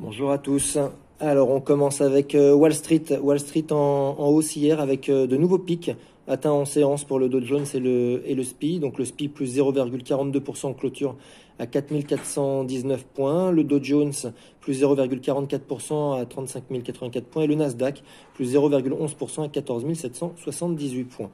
Bonjour à tous. Alors on commence avec euh, Wall Street. Wall Street en, hausse hier avec euh, de nouveaux pics atteints en séance pour le Dow Jones et le, et le SPI. Donc le SPI plus 0,42% en clôture à 4419 points. Le Dow Jones plus 0,44% à 35 084 points. Et le Nasdaq plus 0,11% à 14 778 points.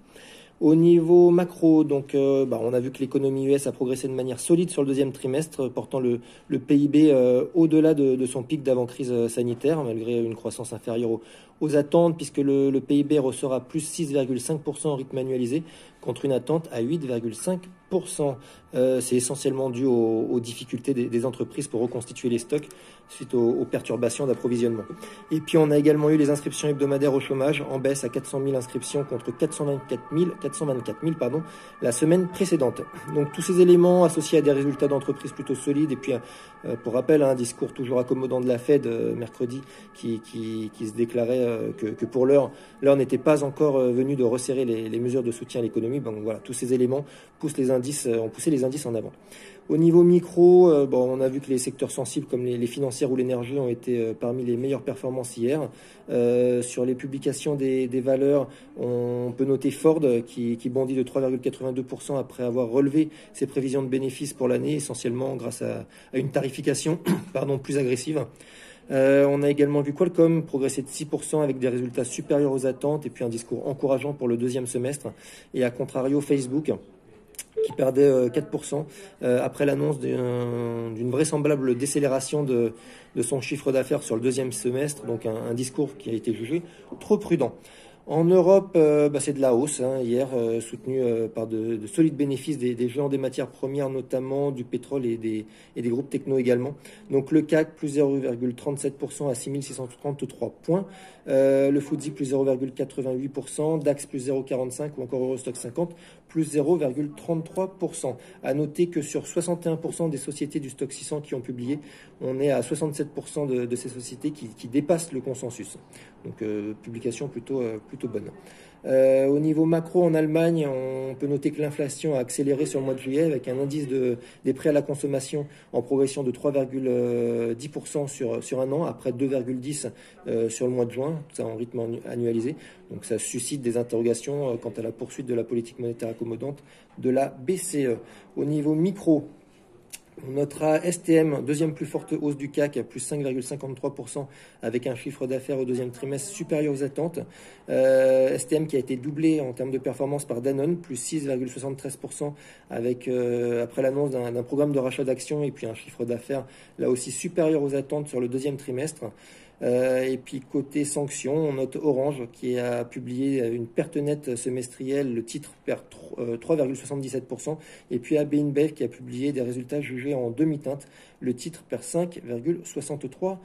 Au niveau macro, donc, euh, bah, on a vu que l'économie US a progressé de manière solide sur le deuxième trimestre, portant le, PIB euh, au-delà de, son pic d'avant-crise euh, sanitaire, malgré une croissance inférieure aux, attentes, puisque le, PIB ressort plus 6,5% en rythme annualisé, contre une attente à 8,5%. C'est essentiellement dû aux, difficultés des, entreprises pour reconstituer les stocks suite aux, perturbations d'approvisionnement. Et puis on a également eu les inscriptions hebdomadaires au chômage en baisse à 400 000 inscriptions contre 424 000, 424 000 pardon, la semaine précédente. Donc tous ces éléments associés à des résultats d'entreprise plutôt solides et puis euh, pour rappel un discours toujours accommodant de la Fed euh, mercredi qui, se déclarait euh, que, pour l'heure n'était pas encore venue de resserrer les, mesures de soutien à l'économie. Donc voilà tous ces éléments poussent les indices ont poussé les indices en avant. Au niveau micro, euh, bon, on a vu que les secteurs sensibles comme les, financières ou l'énergie ont été euh, parmi les meilleures performances hier. Euh, sur les publications des, valeurs, on peut noter Ford qui, bondit de 3,82% après avoir relevé ses prévisions de bénéfices pour l'année, essentiellement grâce à, une tarification pardon, plus agressive. On a également vu Qualcomm progresser de 6% avec des résultats supérieurs aux attentes et puis un discours encourageant pour le deuxième semestre. Et à contrario, Facebook qui perdait 4% euh, euh, après l'annonce d'une vraisemblable décélération de, son chiffre d'affaires sur le deuxième semestre, donc un, discours qui a été jugé trop prudent. En Europe, euh, bah, c'est de la hausse, hein, hier, soutenu par de, solides bénéfices des, des, géants des matières premières, notamment du pétrole et des, groupes techno également. Donc le CAC, plus 0,37% à 6633 points. le FTSE, plus 0,88%. DAX, plus 0,45% ou encore Eurostock 50, plus 0,33%. À noter que sur 61% des sociétés du stock 600 qui ont publié, on est à 67% de, ces sociétés qui, dépassent le consensus. Donc euh, publication plutôt, euh, plutôt bonne. Euh, au niveau macro en Allemagne, on peut noter que l'inflation a accéléré sur le mois de juillet avec un indice de, des prêts à la consommation en progression de 3,10% sur, sur un an, après 2,10% sur le mois de juin, ça en rythme annualisé. Donc ça suscite des interrogations quant à la poursuite de la politique monétaire accommodante de la BCE. Au niveau micro, on notera STM, deuxième plus forte hausse du CAC, à plus 5,53%, avec un chiffre d'affaires au deuxième trimestre supérieur aux attentes. Euh, STM qui a été doublé en termes de performance par Danone, plus 6,73%, avec, euh, après l'annonce d'un programme de rachat d'actions et puis un chiffre d'affaires là aussi supérieur aux attentes sur le deuxième trimestre. Euh, et puis côté sanctions, on note Orange qui a publié une perte nette semestrielle, le titre perd 3,77%, euh, et puis AB InBev qui a publié des résultats jugés en demi-teinte, le titre perd 5,63%.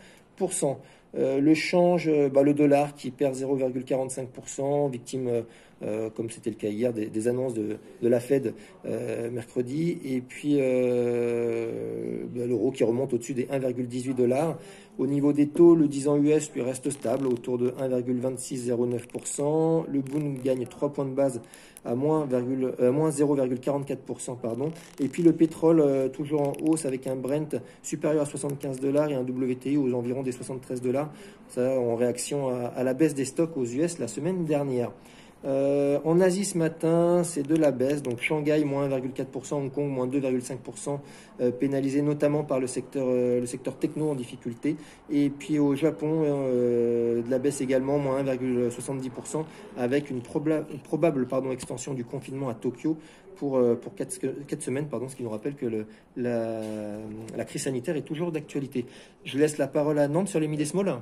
Euh, le change, bah, le dollar qui perd 0,45%, victime euh, comme c'était le cas hier, des, annonces de, la Fed euh, mercredi, et puis euh, bah, l'euro qui remonte au-dessus des 1,18 dollars. Au niveau des taux, le 10 ans US lui reste stable autour de 1,2609%. Le Bund gagne 3 points de base à moins, 0,44%. Pardon. Et puis le pétrole toujours en hausse avec un Brent supérieur à 75 dollars et un WTI aux environs des 73 dollars. En réaction à la baisse des stocks aux US la semaine dernière. Euh, en Asie ce matin, c'est de la baisse. Donc Shanghai, moins 1,4%, Hong Kong, moins 2,5%, euh, pénalisé notamment par le secteur, euh, le secteur techno en difficulté. Et puis au Japon, de la baisse également, moins 1,70%, avec une, probable pardon, extension du confinement à Tokyo pour, pour 4, semaines, pardon, ce qui nous rappelle que la, crise sanitaire est toujours d'actualité. Je laisse la parole à Nantes sur les mid small.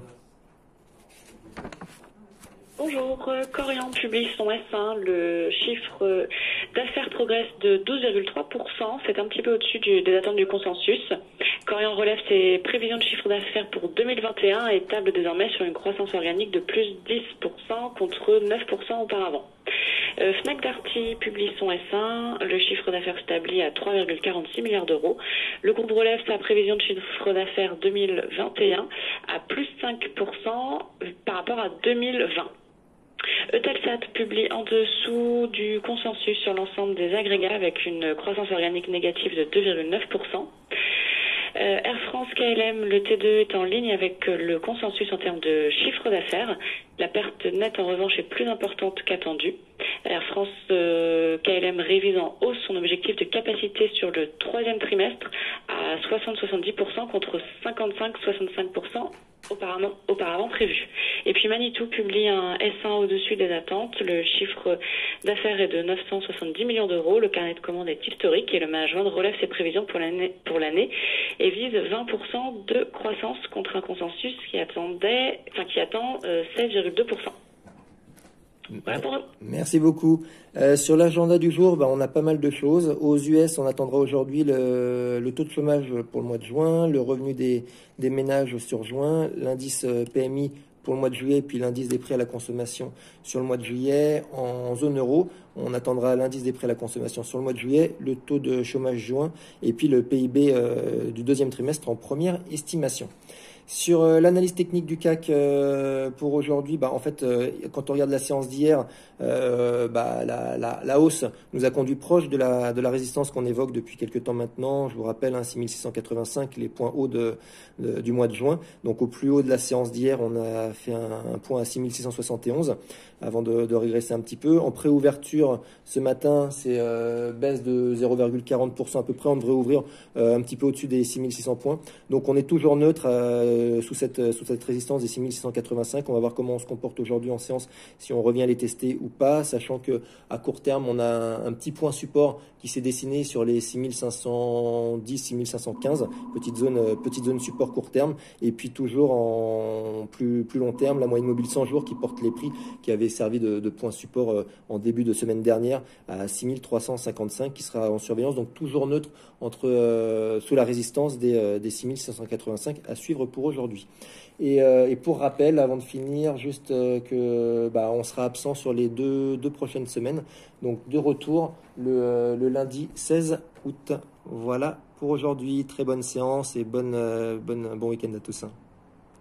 Bonjour, euh, Corian publie son S1. Le chiffre d'affaires progresse de 12,3%. C'est un petit peu au-dessus des attentes du consensus. Corian relève ses prévisions de chiffre d'affaires pour 2021 et table désormais sur une croissance organique de plus 10% contre 9% auparavant. Euh, Fnac Darty publie son S1. Le chiffre d'affaires s'établit à 3,46 milliards d'euros. Le groupe relève sa prévision de chiffre d'affaires 2021 à plus 5% par rapport à 2020. Eutelsat publie en dessous du consensus sur l'ensemble des agrégats avec une croissance organique négative de 2,9%. Air France KLM, le T2 est en ligne avec le consensus en termes de chiffre d'affaires. La perte nette, en revanche, est plus importante qu'attendue. Air France KLM révise en hausse son objectif de capacité sur le troisième trimestre à 60-70% contre 55-65% auparavant, auparavant prévu. Et puis Manitou publie un S1 au-dessus des attentes. Le chiffre d'affaires est de 970 millions d'euros. Le carnet de commande est historique et le management relève ses prévisions pour l'année, et vise 20% de croissance contre un consensus qui attendait, enfin qui attend 16,2%. Merci beaucoup. Euh, sur l'agenda du jour, bah, on a pas mal de choses. Aux US, on attendra aujourd'hui le, taux de chômage pour le mois de juin, le revenu des, des ménages sur juin, l'indice euh, PMI pour le mois de juillet, puis l'indice des prix à la consommation sur le mois de juillet. En zone euro, on attendra l'indice des prix à la consommation sur le mois de juillet, le taux de chômage juin, et puis le PIB euh, du deuxième trimestre en première estimation. Sur euh, l'analyse technique du CAC euh, pour aujourd'hui, bah, en fait, euh, quand on regarde la séance d'hier, bah, la, la, la, hausse nous a conduit proche de la, de la résistance qu'on évoque depuis quelques temps maintenant. Je vous rappelle, hein, 6685, les points hauts de, du mois de juin. Donc au plus haut de la séance d'hier, on a fait un, un, point à 6671 avant de, de, régresser un petit peu. En préouverture, ce matin, c'est baisse de 0,40% à peu près. On devrait ouvrir un petit peu au-dessus des 6600 points. Donc on est toujours neutre. Euh, sous, cette, sous cette résistance des 6685. On va voir comment on se comporte aujourd'hui en séance, si on revient les tester ou pas, sachant que à court terme, on a un, petit point support qui s'est dessiné sur les 6510, 6515, petite zone, euh, petite zone support court terme, et puis toujours en plus, plus long terme, la moyenne mobile 100 jours qui porte les prix qui avait servi de, point support euh, en début de semaine dernière à 6355 qui sera en surveillance, donc toujours neutre entre sous la résistance des, des 6585 à suivre pour aujourd'hui. Euh, et, pour rappel, avant de finir, juste euh, que bah, on sera absent sur les deux, prochaines semaines. Donc de retour le, euh, lundi 16 août. Voilà pour aujourd'hui. Très bonne séance et bon week-end à tous. Hein.